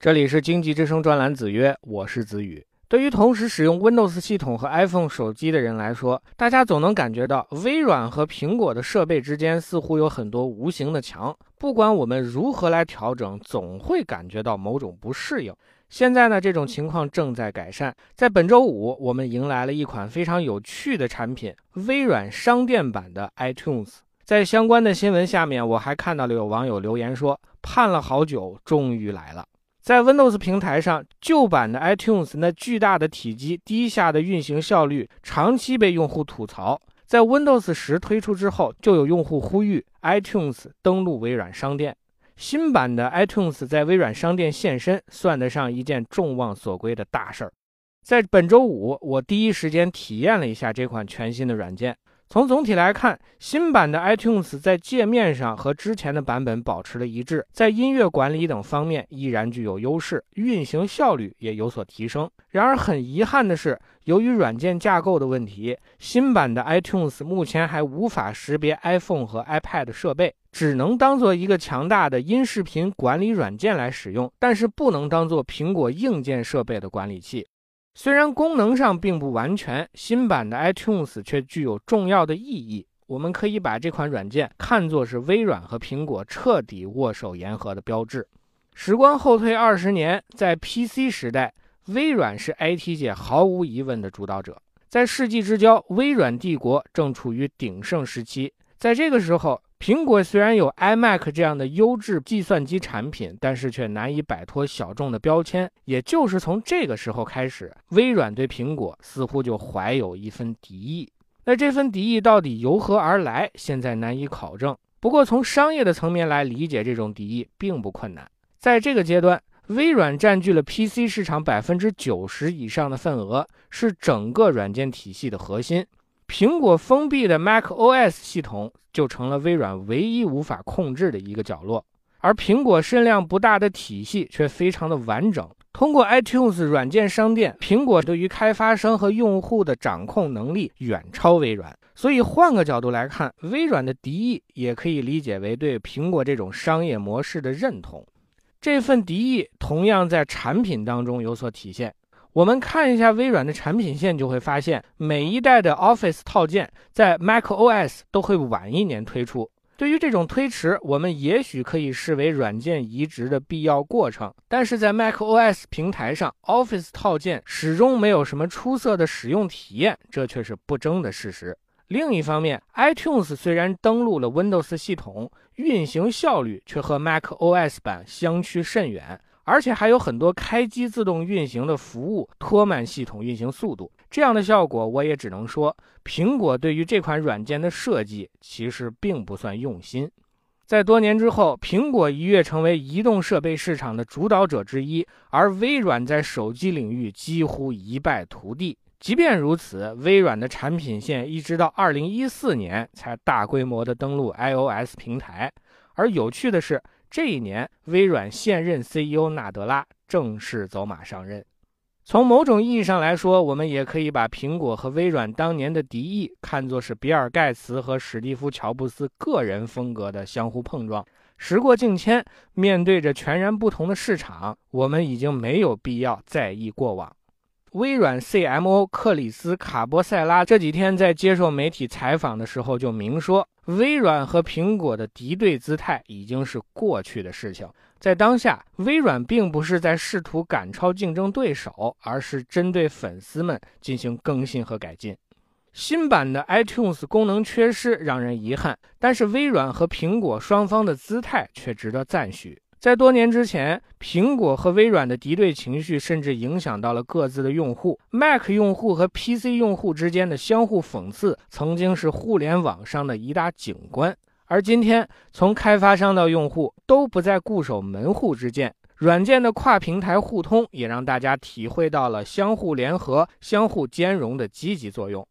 这里是经济之声专栏子曰，我是子宇。对于同时使用 Windows 系统和 iPhone 手机的人来说，大家总能感觉到微软和苹果的设备之间似乎有很多无形的墙。不管我们如何来调整，总会感觉到某种不适应。现在呢，这种情况正在改善。在本周五，我们迎来了一款非常有趣的产品——微软商店版的 iTunes。在相关的新闻下面，我还看到了有网友留言说：“盼了好久，终于来了。”在 Windows 平台上，旧版的 iTunes 那巨大的体积、低下的运行效率，长期被用户吐槽。在 Windows 十推出之后，就有用户呼吁 iTunes 登陆微软商店。新版的 iTunes 在微软商店现身，算得上一件众望所归的大事儿。在本周五，我第一时间体验了一下这款全新的软件。从总体来看，新版的 iTunes 在界面上和之前的版本保持了一致，在音乐管理等方面依然具有优势，运行效率也有所提升。然而，很遗憾的是，由于软件架构的问题，新版的 iTunes 目前还无法识别 iPhone 和 iPad 设备，只能当做一个强大的音视频管理软件来使用，但是不能当做苹果硬件设备的管理器。虽然功能上并不完全，新版的 iTunes 却具有重要的意义。我们可以把这款软件看作是微软和苹果彻底握手言和的标志。时光后退二十年，在 PC 时代，微软是 IT 界毫无疑问的主导者。在世纪之交，微软帝国正处于鼎盛时期。在这个时候，苹果虽然有 iMac 这样的优质计算机产品，但是却难以摆脱小众的标签。也就是从这个时候开始，微软对苹果似乎就怀有一份敌意。那这份敌意到底由何而来？现在难以考证。不过从商业的层面来理解这种敌意并不困难。在这个阶段，微软占据了 PC 市场百分之九十以上的份额，是整个软件体系的核心。苹果封闭的 Mac OS 系统就成了微软唯一无法控制的一个角落，而苹果身量不大的体系却非常的完整。通过 iTunes 软件商店，苹果对于开发商和用户的掌控能力远超微软。所以换个角度来看，微软的敌意也可以理解为对苹果这种商业模式的认同。这份敌意同样在产品当中有所体现。我们看一下微软的产品线，就会发现每一代的 Office 套件在 macOS 都会晚一年推出。对于这种推迟，我们也许可以视为软件移植的必要过程。但是在 macOS 平台上，Office 套件始终没有什么出色的使用体验，这却是不争的事实。另一方面，iTunes 虽然登陆了 Windows 系统，运行效率却和 macOS 版相去甚远。而且还有很多开机自动运行的服务拖慢系统运行速度，这样的效果我也只能说，苹果对于这款软件的设计其实并不算用心。在多年之后，苹果一跃成为移动设备市场的主导者之一，而微软在手机领域几乎一败涂地。即便如此，微软的产品线一直到二零一四年才大规模的登陆 iOS 平台。而有趣的是。这一年，微软现任 CEO 纳德拉正式走马上任。从某种意义上来说，我们也可以把苹果和微软当年的敌意看作是比尔·盖茨和史蒂夫·乔布斯个人风格的相互碰撞。时过境迁，面对着全然不同的市场，我们已经没有必要在意过往。微软 CMO 克里斯·卡波塞拉这几天在接受媒体采访的时候就明说，微软和苹果的敌对姿态已经是过去的事情。在当下，微软并不是在试图赶超竞争对手，而是针对粉丝们进行更新和改进。新版的 iTunes 功能缺失让人遗憾，但是微软和苹果双方的姿态却值得赞许。在多年之前，苹果和微软的敌对情绪甚至影响到了各自的用户。Mac 用户和 PC 用户之间的相互讽刺，曾经是互联网上的一大景观。而今天，从开发商到用户都不再固守门户之见。软件的跨平台互通也让大家体会到了相互联合、相互兼容的积极作用。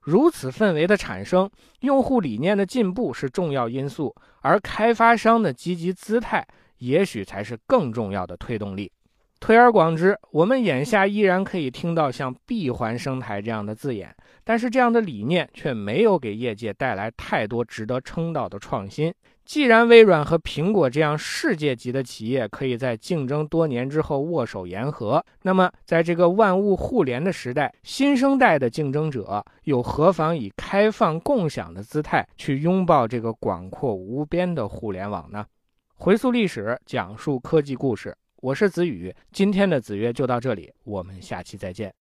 如此氛围的产生，用户理念的进步是重要因素，而开发商的积极姿态也许才是更重要的推动力。推而广之，我们眼下依然可以听到像闭环生态这样的字眼，但是这样的理念却没有给业界带来太多值得称道的创新。既然微软和苹果这样世界级的企业可以在竞争多年之后握手言和，那么在这个万物互联的时代，新生代的竞争者又何妨以开放共享的姿态去拥抱这个广阔无边的互联网呢？回溯历史，讲述科技故事。我是子宇，今天的子曰就到这里，我们下期再见。